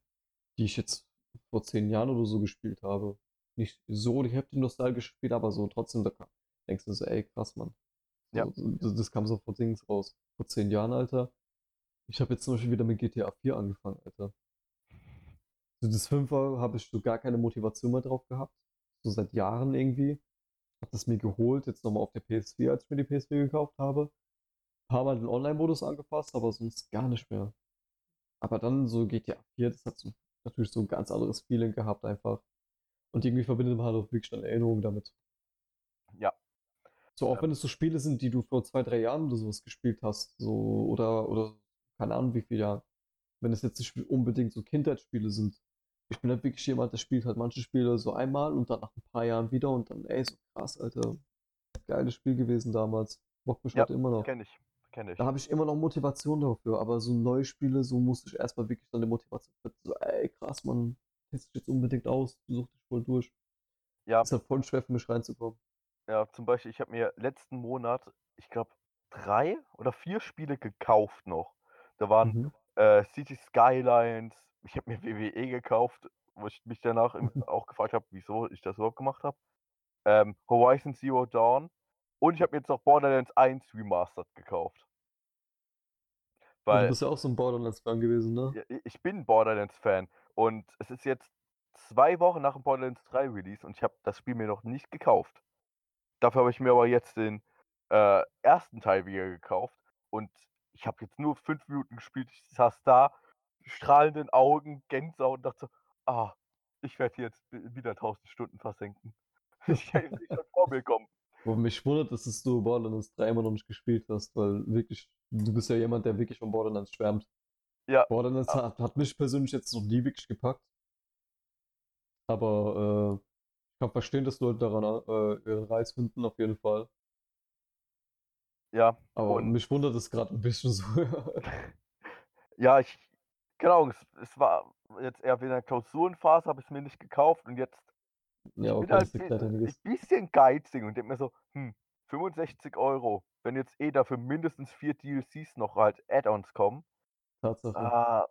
die ich jetzt vor zehn Jahren oder so gespielt habe. Nicht so die heftig nostalgisch Spiele, aber so trotzdem, da denkst du so, ey, krass, Mann. Ja. Das, das kam so vor Dings raus. Vor zehn Jahren, Alter. Ich habe jetzt zum Beispiel wieder mit GTA 4 angefangen, Alter. So das 5er habe ich so gar keine Motivation mehr drauf gehabt. So seit Jahren irgendwie. Hab das mir geholt, jetzt nochmal auf der PS4, als ich mir die PS4 gekauft habe. Ein paar Mal den Online-Modus angepasst, aber sonst gar nicht mehr. Aber dann so GTA 4, das hat so, natürlich so ein ganz anderes Feeling gehabt einfach. Und irgendwie verbindet man halt auch wirklich dann Erinnerungen damit. Ja. So, auch Ja. wenn es so Spiele sind, die du vor zwei, drei Jahren oder sowas gespielt hast, so, oder, oder keine Ahnung wie viele Jahre. Wenn es jetzt nicht unbedingt so Kindheitsspiele sind. Ich bin halt wirklich jemand, der spielt halt manche Spiele so einmal und dann nach ein paar Jahren wieder und dann, ey, so krass, Alter. Geiles Spiel gewesen damals. Bockt mich Ja, heute immer noch. Kenne ich. Kenne ich. Da habe ich immer noch Motivation dafür, aber so neue Spiele, so musste ich erstmal wirklich dann die Motivation finden. So, ey, krass, man, test dich jetzt unbedingt aus, du such dich voll durch. Ja, Ist halt voll schwer für mich reinzukommen. ja, zum Beispiel, ich habe mir letzten Monat, ich glaube, drei oder vier Spiele gekauft noch. Da waren Mhm. äh, City Skylines, ich habe mir WWE gekauft, wo ich mich danach (laughs) auch gefragt habe, wieso ich das überhaupt gemacht habe. Ähm, Horizon Zero Dawn und ich habe mir jetzt noch Borderlands 1 Remastered gekauft. Du Weil bist ja auch so ein Borderlands-Fan gewesen, ne? ich bin Borderlands-Fan und es ist jetzt zwei Wochen nach dem Borderlands 3 Release und ich habe das Spiel mir noch nicht gekauft. Dafür habe ich mir aber jetzt den äh, ersten Teil wieder gekauft und ich habe jetzt nur fünf Minuten gespielt. Ich saß da, strahlenden Augen, Gänsehaut und dachte so, ah, ich werde jetzt bi- wieder 1000 Stunden versenken. (laughs) Ich kann jetzt nicht schon (laughs) vor mir kommen. Wo mich wundert, dass es du Borderlands 3 immer noch nicht gespielt hast, weil wirklich, du bist ja jemand, der wirklich von Borderlands schwärmt. Ja, Borderlands Ja. hat, hat mich persönlich jetzt noch nie wirklich gepackt. Aber äh, ich kann verstehen, dass Leute daran äh, ihren Reiz finden, auf jeden Fall. Ja, Aber und mich wundert es gerade ein bisschen so. (laughs) ja, ich, genau, es, es war jetzt eher wegen der Klausurenphase, habe ich es mir nicht gekauft und jetzt Ja, ich bin okay, halt ein bisschen geizig und denke mir so, hm, 65 Euro, wenn jetzt eh dafür mindestens 4 DLCs noch halt Add-ons kommen. Tatsache. Ah,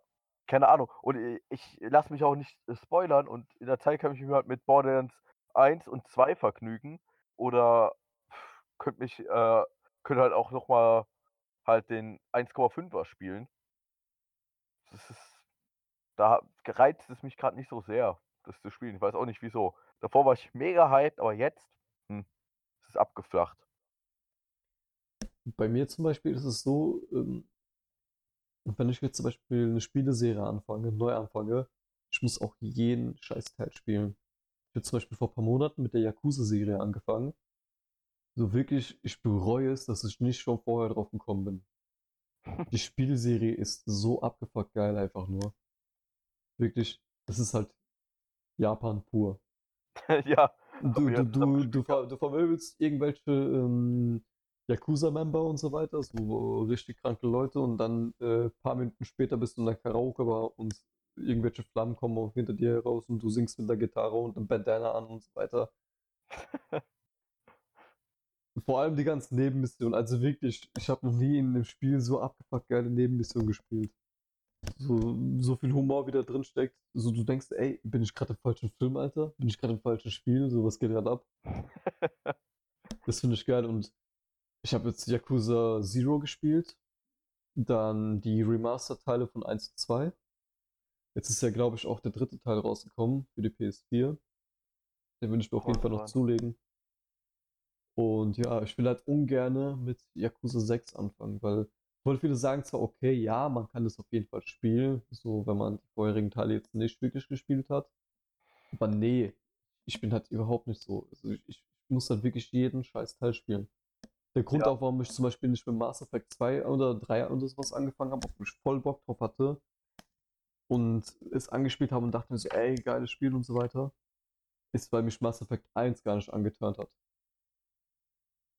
keine Ahnung. Und i ich lasse mich auch nicht äh, spoilern und in der Zeit kann ich mich halt mit Borderlands 1 und 2 vergnügen oder könnte mich äh, könnte halt auch noch mal halt den 1,5er spielen. Das ist da reizt es mich grad nicht so sehr, das zu spielen. Ich weiß auch nicht wieso. Davor war ich mega hyped, aber jetzt, hm, ist es abgeflacht. Bei mir zum Beispiel ist es so, ähm, wenn ich jetzt zum Beispiel eine Spieleserie anfange, neu anfange, ich muss auch jeden Scheißteil spielen. Ich habe zum Beispiel vor ein paar Monaten mit der Yakuza-Serie angefangen. So wirklich, ich bereue es, dass ich nicht schon vorher drauf gekommen bin. Die (laughs) Spielserie ist so abgefuckt geil einfach nur. Wirklich, das ist halt Japan pur. (laughs) Ja, Du, du, du, du, ver, du vermöbelst irgendwelche ähm, Yakuza-Member und so weiter, so richtig kranke Leute und dann äh, paar Minuten später bist du in der Karaoke-Bar und irgendwelche Flammen kommen auch hinter dir heraus und du singst mit der Gitarre und einem Bandana an und so weiter. (laughs) Vor allem die ganzen Nebenmissionen, also wirklich, ich habe noch nie in einem Spiel so abgefuckt geile Nebenmissionen gespielt. So, so viel Humor wieder drin steckt. So, du denkst, ey, bin ich gerade im falschen Film, Alter? Bin ich gerade im falschen Spiel? So, was geht gerade ab? (laughs) Das finde ich geil und ich habe jetzt Yakuza Zero gespielt, dann die Remaster-Teile von 1 und 2. Jetzt ist ja, glaube ich, auch der dritte Teil rausgekommen für die PS4. Den würde ich mir auf jeden Fall noch zulegen. Und ja, ich will halt ungerne mit Yakuza 6 anfangen, weil voll viele sagen zwar, okay, ja, man kann das auf jeden Fall spielen, so wenn man die vorherigen Teile jetzt nicht wirklich gespielt hat. Aber nee, ich bin halt überhaupt nicht so. Also ich, ich muss halt wirklich jeden scheiß Teil spielen. Der Grund Ja. auch, warum ich zum Beispiel nicht mit Mass Effect 2 oder 3 oder sowas angefangen habe, obwohl ich voll Bock drauf hatte und es angespielt habe und dachte mir so, ey, geiles Spiel und so weiter, ist, weil mich Mass Effect 1 gar nicht angeturnt hat.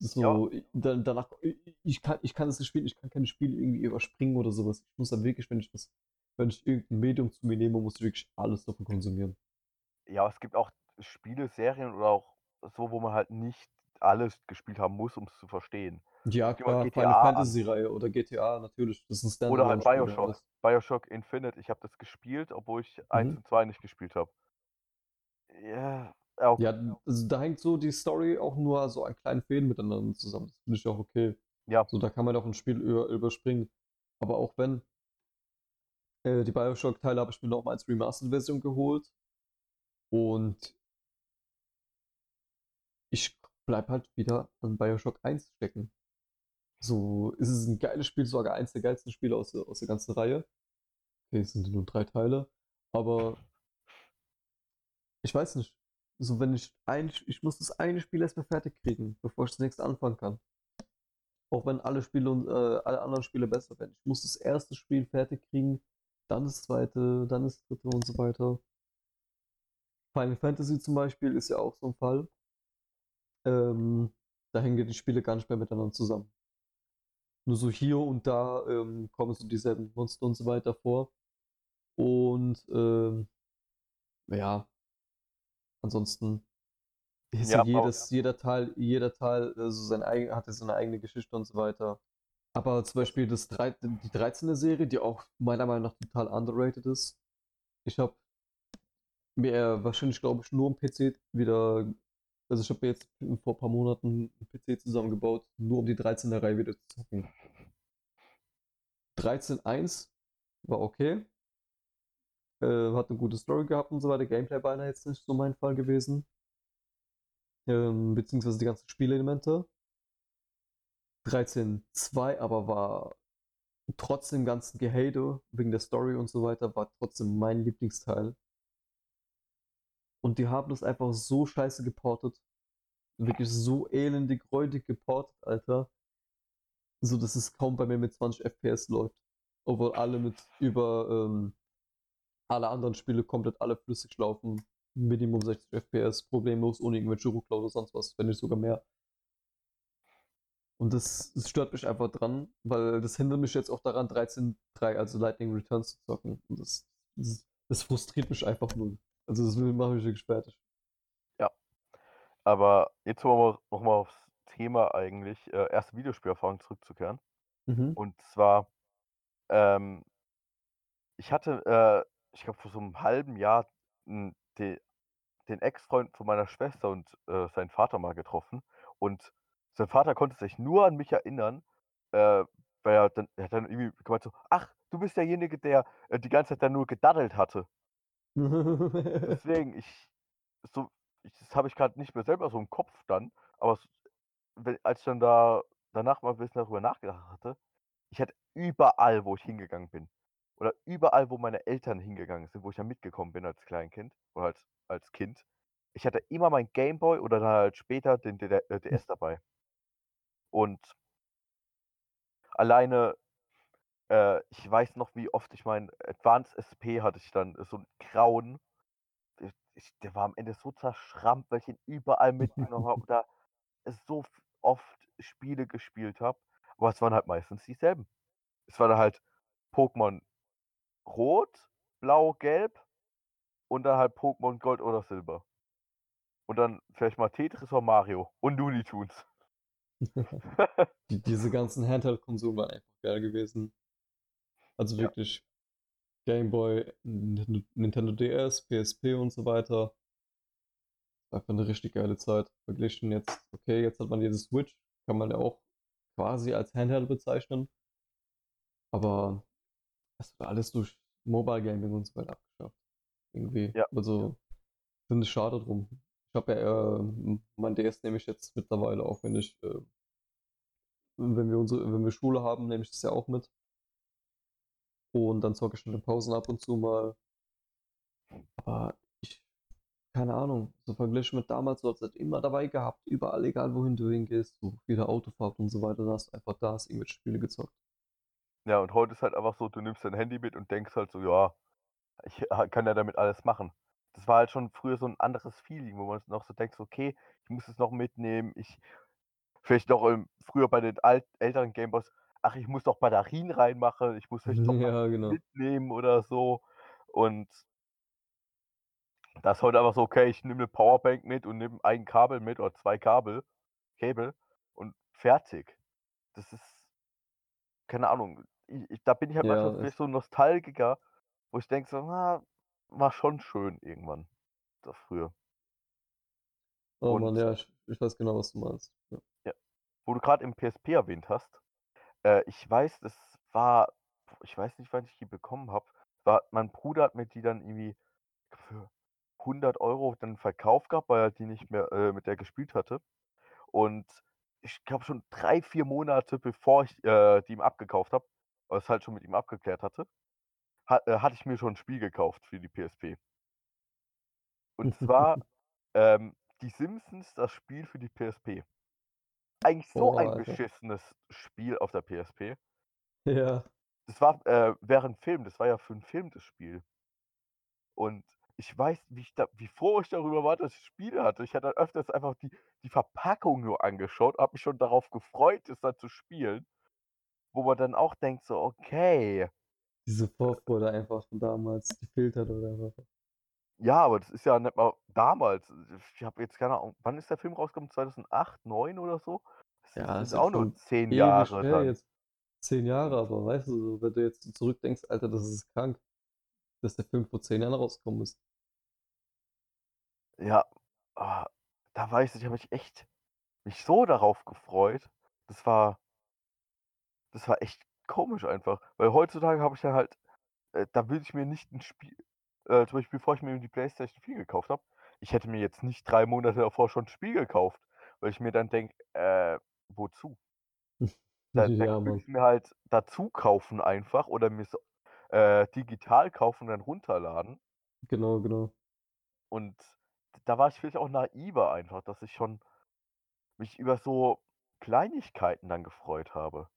So, ich- dann, danach, ich, kann, ich kann das nicht spielen, ich kann keine Spiele irgendwie überspringen oder sowas. Ich muss dann wirklich, wenn ich das, wenn ich irgendein Medium zu mir nehme, muss ich wirklich alles davon konsumieren. Ja, es gibt auch Spiele, Serien oder auch so, wo man halt nicht alles gespielt haben muss, um es zu verstehen. Ja, klar, GTA Final an. Fantasy-Reihe oder GTA, natürlich. Das ist ein Oder halt BioShock. BioShock Infinite, ich habe das gespielt, obwohl ich 1 Mhm. und 2 nicht gespielt habe. Ja, ja, okay. Ja, also da hängt so die Story auch nur so an kleinen Fäden miteinander zusammen. Das finde ich auch okay. Ja, So, da kann man auch ein Spiel über, überspringen. Aber auch wenn, äh, die Bioshock-Teile habe ich mir noch mal als Remastered-Version geholt. Und ich bleib halt wieder an Bioshock 1 stecken. So, ist es ein geiles Spiel, sogar eins der geilsten Spiele aus der, aus der ganzen Reihe. Okay, es sind nur drei Teile. Aber ich weiß nicht. So, wenn ich ein, ich muss das eine Spiel erstmal fertig kriegen, bevor ich das nächste anfangen kann. Auch wenn alle Spiele und äh, alle anderen Spiele besser werden. Ich muss das erste Spiel fertig kriegen, dann das zweite, dann das dritte und so weiter. Final Fantasy zum Beispiel ist ja auch so ein Fall. Ähm, da hängen die Spiele gar nicht mehr miteinander zusammen. Nur so hier und da ähm, kommen so dieselben Monster und so weiter vor. Und ähm, ja, ansonsten ist ja, Ja, jedes, jeder Teil, jeder Teil äh, so sein eigen, hatte so eine eigene Geschichte und so weiter. Aber zum Beispiel das die 13. Serie, die auch meiner Meinung nach total underrated ist. Ich habe mir wahrscheinlich, glaube ich, nur am PC wieder, also ich habe jetzt vor ein paar Monaten einen PC zusammengebaut, nur um die 13. Reihe wieder zu zocken. 13.1 war okay. Äh, hat eine gute Story gehabt und so weiter. Gameplay war jetzt nicht so mein Fall gewesen. Ähm, beziehungsweise die ganzen Spielelemente. 13.2 aber war trotz dem ganzen Gehate wegen der Story und so weiter, war trotzdem mein Lieblingsteil. Und die haben das einfach so scheiße geportet. Wirklich so elendig, räudig geportet, Alter. So, dass es kaum bei mir mit 20 FPS läuft. Obwohl alle mit über ähm, alle anderen Spiele komplett alle flüssig laufen. Minimum 60 FPS, problemlos, ohne irgendwelche Ruckler oder sonst was, wenn nicht sogar mehr. Und das, das stört mich einfach dran, weil das hindert mich jetzt auch daran, 13.3, also Lightning Returns zu zocken. Und das, das, das frustriert mich einfach nur. Also das macht mich wirklich fertig. Aber jetzt wollen wir nochmal aufs Thema eigentlich, äh, erste Videospielerfahrung zurückzukehren. Mhm. Und zwar, ähm, ich hatte, äh, ich glaube, vor so einem halben Jahr n, de, den Ex-Freund von meiner Schwester und äh, seinen Vater mal getroffen. Und sein Vater konnte sich nur an mich erinnern, äh, weil er dann, er hat dann irgendwie gemeint so, ach, du bist derjenige, der äh, die ganze Zeit dann nur gedaddelt hatte. Deswegen, ich, so, ich, das habe ich gerade nicht mehr selber so im Kopf dann, aber wenn, als ich dann da danach mal ein bisschen darüber nachgedacht hatte, ich hatte überall, wo ich hingegangen bin, oder überall, wo meine Eltern hingegangen sind, wo ich dann mitgekommen bin als Kleinkind oder als, als Kind, ich hatte immer mein Gameboy oder dann halt später den DD äh, DS dabei. Und alleine, äh, ich weiß noch, wie oft ich mein Advanced SP hatte ich dann, so ein grauen, ich, der war am Ende so zerschrammt, weil ich ihn überall mitgenommen habe, (laughs) da so oft Spiele gespielt habe, aber es waren halt meistens dieselben. Es war dann halt Pokémon Rot, Blau, Gelb und dann halt Pokémon Gold oder Silber. Und dann vielleicht mal Tetris oder Mario und Looney Tunes. (laughs) Die, diese ganzen Handheld-Konsole waren einfach geil gewesen. Also Ja. wirklich Game Boy, Nintendo Nintendo DS, PSP und so weiter. Einfach eine richtig geile Zeit. Verglichen jetzt, okay, jetzt hat man diese Switch, kann man ja auch quasi als Handheld bezeichnen. Aber das wird alles durch Mobile Gaming und so weiter abgeschafft. Irgendwie. Ja. Also finde ich schade drum. Ich habe ja äh, mein DS nehme ich jetzt mittlerweile auch, wenn ich äh, wenn wir unsere, wenn wir Schule haben, nehme ich das ja auch mit. Und dann zocke ich in den Pausen ab und zu mal. Aber ich, keine Ahnung, so verglichen mit damals, du hast halt immer dabei gehabt, überall, egal wohin du hingehst, so wieder Autofahrt und so weiter, da hast du einfach da hast irgendwelche Spiele gezockt. Ja, und heute ist halt einfach so, du nimmst dein Handy mit und denkst halt so, ja, ich (laughs) kann ja damit alles machen. Das war halt schon früher so ein anderes Feeling, wo man noch so denkt, okay, ich muss es noch mitnehmen, ich, vielleicht noch ähm, früher bei den alt, älteren Gameboys, ach, ich muss doch Batterien reinmachen, ich muss (laughs) vielleicht noch Ja, genau. mitnehmen oder so. Und das ist heute einfach so, okay, ich nehme eine Powerbank mit und nehme ein Kabel mit oder zwei Kabel, Kabel und fertig. Das ist, keine Ahnung, ich, da bin ich halt Ja, manchmal so ein Nostalgiker, wo ich denke so, na, war schon schön irgendwann, das früher. Oh Und- Mann, ja, ich, ich weiß genau, was du meinst. Ja. Wo du gerade im PSP erwähnt hast, äh, ich weiß, das war, ich weiß nicht, wann ich die bekommen habe, war, mein Bruder hat mir die dann irgendwie für 100 Euro dann verkauft gehabt, weil er die nicht mehr äh, mit der gespielt hatte. Und ich glaube schon drei, vier Monate bevor ich äh, die ihm abgekauft habe, weil es halt schon mit ihm abgeklärt hatte, hat, äh, hatte ich mir schon ein Spiel gekauft für die PSP. Und (laughs) zwar ähm, die Simpsons, das Spiel für die PSP. Eigentlich so Boah, ein Alter. beschissenes Spiel auf der PSP. Ja, Das war äh, während Film, das war ja für einen Film das Spiel. Und ich weiß, wie, ich da, wie froh ich darüber war, dass ich Spiele hatte. Ich hatte dann öfters einfach die, die Verpackung nur angeschaut, habe mich schon darauf gefreut, es dann zu spielen. Wo man dann auch denkt, so, okay, diese Vorfreude einfach von damals, die filtert oder einfach. ja, aber das ist ja nicht mal damals. Ich habe jetzt keine Ahnung, wann ist der Film rausgekommen? 2008, 2009 oder so? Das Ja, ist, das ist ja auch nur zehn Jahre dann. jetzt. Zehn Jahre, aber weißt du, wenn du jetzt zurückdenkst, Alter, das ist krank, dass der Film vor zehn Jahren rausgekommen ist. Ja, ah, da weiß ich, habe ich echt mich so darauf gefreut. Das war, das war echt komisch einfach. Weil heutzutage habe ich ja halt, äh, da würde ich mir nicht ein Spiel, äh, zum Beispiel bevor ich mir die PlayStation 4 gekauft habe, ich hätte mir jetzt nicht drei Monate davor schon ein Spiel gekauft, weil ich mir dann denke, äh, wozu? (laughs) Da, Ja, würde Mann. ich mir halt dazu kaufen einfach oder mir so, äh, digital kaufen und dann runterladen. Genau, genau. Und da war ich vielleicht auch naiver einfach, dass ich schon mich über so Kleinigkeiten dann gefreut habe.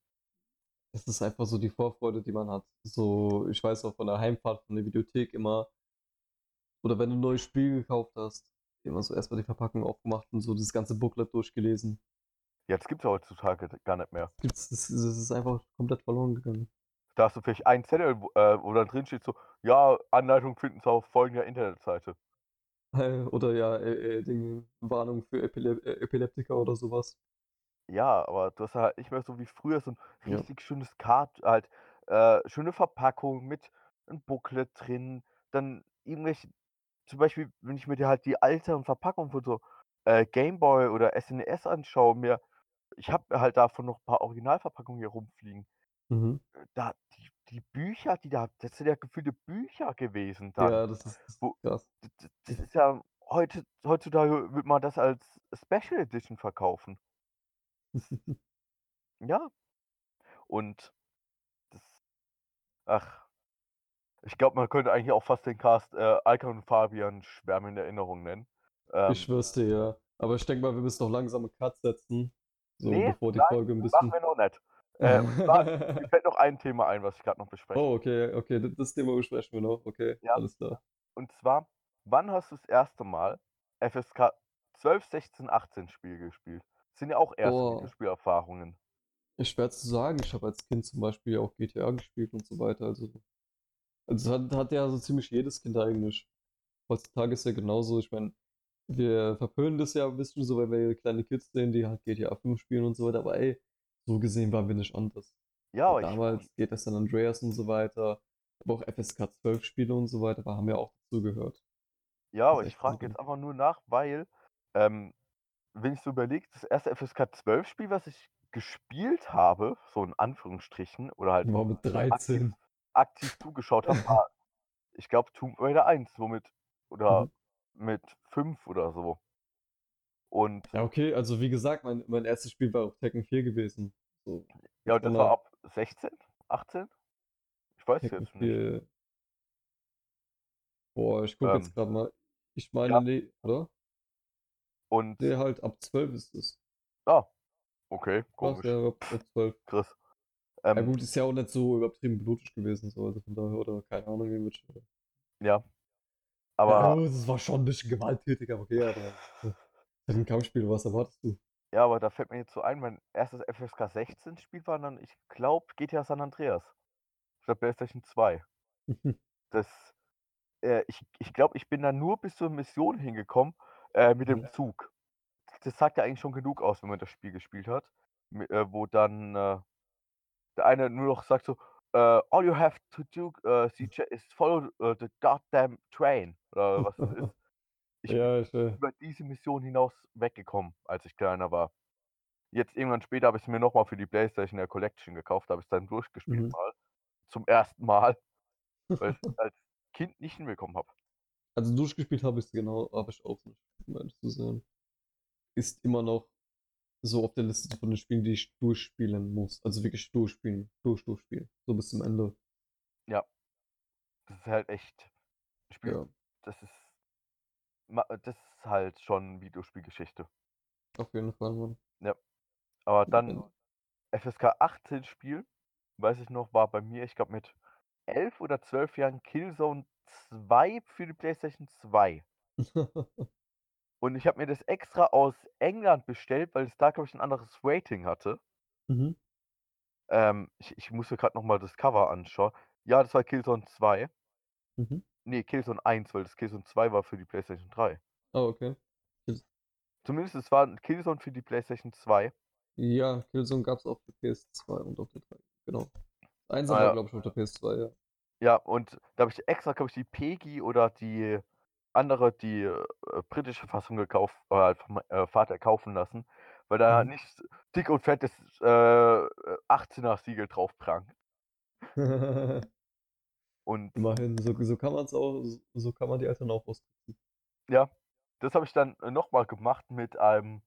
Das ist einfach so die Vorfreude, die man hat. So, ich weiß auch von der Heimfahrt von der Videothek immer, Oder wenn du ein neues Spiel gekauft hast, immer so erstmal die Verpackung aufgemacht und so das ganze Booklet durchgelesen. Ja, das gibt es heutzutage gar nicht mehr. Das, das ist einfach komplett verloren gegangen. Da hast du vielleicht einen Zettel, wo, äh, wo dann drin steht so, ja, Anleitung finden Sie auf folgender Internetseite. (laughs) Oder ja, äh, äh, Dinge, Warnung für Epile äh, Epileptiker oder sowas. Ja, aber du hast halt nicht mehr so wie früher so ein Ja. richtig schönes Kart, halt äh, schöne Verpackung mit einem Booklet drin, dann irgendwelche, zum Beispiel, wenn ich mir dir halt die älteren Verpackungen von so äh, Gameboy oder SNES anschaue, mir, ich habe halt davon noch ein paar Originalverpackungen hier rumfliegen. Mhm. Äh, Da, die, die Bücher, die da, das sind ja gefühlte Bücher gewesen dann. Ja, das ist, das Wo- krass. D- d- Das ist ja heute, heutzutage würde man das als Special Edition verkaufen. (laughs) Ja. Und das, ach, ich glaube, man könnte eigentlich auch fast den Cast äh, Alkan und Fabian Schwärme in Erinnerung nennen. Ähm, Ich schwör's dir, ja. Aber ich denke mal, wir müssen doch langsam einen Cut setzen. So, Nee, bevor die nein, Folge ein machen bisschen. wir noch nicht. (laughs) Äh, zwar, mir fällt noch ein Thema ein, was ich gerade noch besprechen Oh, okay, okay, das- das Thema besprechen wir noch. Okay, Ja. alles klar. Und zwar, wann hast du das erste Mal FSK 12, 16, 18 Spiel gespielt? Das sind ja auch erste Boah. Videospielerfahrungen. Ist schwer zu sagen. Ich habe als Kind zum Beispiel auch GTA gespielt und so weiter. Also, also hat, hat ja so ziemlich jedes Kind eigentlich. Heutzutage ist ja genauso. Ich meine, wir verpönen das ja ein bisschen so, weil wir kleine Kids sehen, die halt GTA 5 spielen und so weiter. Aber ey, so gesehen waren wir nicht anders. Ja, aber ich, Damals GTA San Andreas und so weiter, aber auch FSK 12 Spiele und so weiter, haben ja auch dazu gehört. ja, aber ich frage jetzt einfach nur nach, weil, ähm, wenn ich so überlege, das erste FSK 12 Spiel, was ich gespielt habe, so in Anführungsstrichen, oder halt War mit aktiv, 13. aktiv zugeschaut habe, (laughs) war, ich glaube, Tomb Raider 1, womit, oder Mhm. mit 5 oder so. Und Ja, okay, also wie gesagt, mein, mein erstes Spiel war auch Tekken 4 gewesen. So, ja, und das war ab 16, 18? Ich weiß Tekken jetzt nicht. 4. Boah, ich gucke Ähm, jetzt gerade mal. Ich meine, ja. nee, oder? Und, Nee, halt ab 12 ist es. ah, okay, komisch, Ja, ab, ab 12. Chris. Ja Ähm, gut, ist ja auch nicht so übertrieben blutig gewesen, so, also von daher, oder keine Ahnung, wie mit. ja. Ja, Aber, es war schon ein bisschen gewalttätig, aber okay, aber. äh, ein Kampfspiel, was erwartest du? ja, aber da fällt mir jetzt so ein, mein erstes FSK 16 Spiel war dann, ich glaube, GTA San Andreas. Der PlayStation 2. (laughs) Das, äh, ich, ich glaube, ich bin da nur bis zur Mission hingekommen äh, mit dem Mhm. Zug. Das sagt ja eigentlich schon genug aus, wenn man das Spiel gespielt hat. Äh, wo dann äh, der eine nur noch sagt so, äh, all you have to do, äh, CJ, is follow the goddamn train. Oder was das ist. Ich bin Ja, ich, äh, über diese Mission hinaus weggekommen, als ich kleiner war. Jetzt irgendwann später habe ich es mir nochmal für die Playstation der Collection gekauft, habe ich es dann durchgespielt Mhm. mal. Zum ersten Mal, weil ich (laughs) es als Kind nicht hinbekommen habe. Also durchgespielt habe ich es genau, habe ich auch nicht, um ehrlich zu sein. Ist immer noch so auf der Liste von den Spielen, die ich durchspielen muss. Also wirklich durchspielen, durch, durchspielen. So bis zum Ende. Das ist halt echt ein Spiel, Ja, das ist das ist halt schon Videospielgeschichte. auf jeden Fall, Mann. Aber dann Und- FSK 18 Spiel, weiß ich noch, war bei mir, ich glaube mit 11 oder 12 Jahren Killzone 2 für die Playstation 2. (laughs) Und ich habe mir das extra aus England bestellt, weil es da, glaube ich, ein anderes Rating hatte. mhm. Ähm, ich, ich musste gerade nochmal das Cover anschauen. Ja, das war Killzone 2. Mhm. Nee, Killzone 1, weil das Killzone 2 war für die PlayStation 3. Ah, okay. Zumindest es war Killzone für die PlayStation 2. Ja, Killzone gab es auf der PS2 und auf der 3. Genau. Eins Ah, war, ja. glaube ich, auf der PS2, ja. Ja, und da habe ich extra, glaube ich, die PEGI oder die andere, die äh, britische Fassung gekauft, äh, vom äh, Vater kaufen lassen, weil da Mhm. nicht dick und fettes äh, 18er Siegel drauf prangt. (laughs) Und Immerhin, so, so kann man es auch, so- so kann man die Eltern auch ausdrücken. ja, das habe ich dann nochmal gemacht mit einem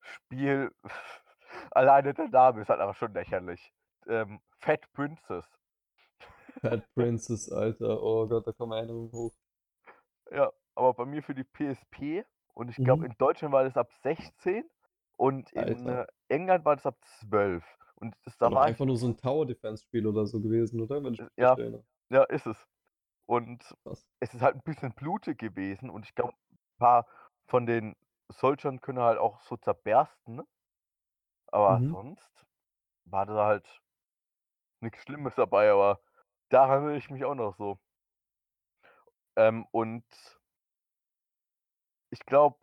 Spiel. (laughs) Alleine der Name ist halt aber schon lächerlich. Ähm, Fat Princess. Fat Princess, Alter. Oh Gott, da kommen Erinnerungen hoch. Ja, aber bei mir für die PSP und ich glaube, Mhm. in Deutschland war das ab 16 und in Alter. äh, England war das ab 12. Und das da War einfach nur so ein Tower Defense Spiel oder so gewesen, oder? Ja. recht erinnere. ja, ist es. Und Krass. es ist halt ein bisschen blutig gewesen und ich glaube, ein paar von den Soldiern können halt auch so zerbersten. ne? Aber Mhm. sonst war da halt nichts Schlimmes dabei, aber daran erinnere ich mich auch noch so. Ähm, und ich glaube,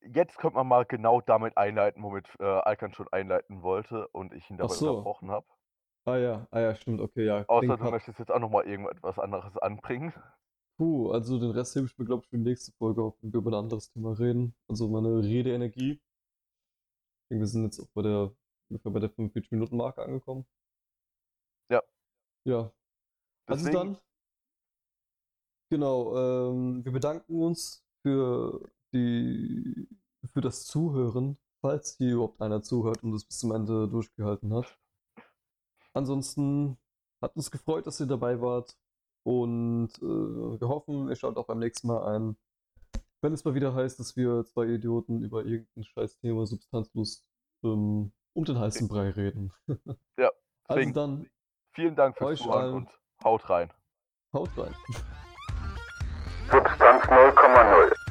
jetzt könnte man mal genau damit einleiten, womit äh, Alkan schon einleiten wollte und ich ihn Ach dabei so. unterbrochen habe. Ah ja, ah ja, stimmt, okay, ja. Außer klingt du möchtest jetzt auch noch mal irgendetwas anderes anbringen. Puh, also den Rest hebe ich mir, glaube ich, für die nächste Folge auf, wenn wir über ein anderes Thema reden. Also meine Redeenergie. Ich denke, wir sind jetzt auch bei der, ungefähr bei der 45-Minuten-Marke angekommen. Ja. Ja. Also Deswegen, dann, genau, ähm, wir bedanken uns für die, für das Zuhören, falls hier überhaupt einer zuhört und es bis zum Ende durchgehalten hat. Ansonsten hat uns gefreut, dass ihr dabei wart und äh, wir hoffen, ihr schaut auch beim nächsten Mal ein, wenn es mal wieder heißt, dass wir zwei Idioten über irgendein scheiß Thema substanzlos ähm, um den heißen Brei reden. (laughs) Ja, Also dann, vielen Dank fürs Zuhören und haut rein. haut rein. Substanz 0,0.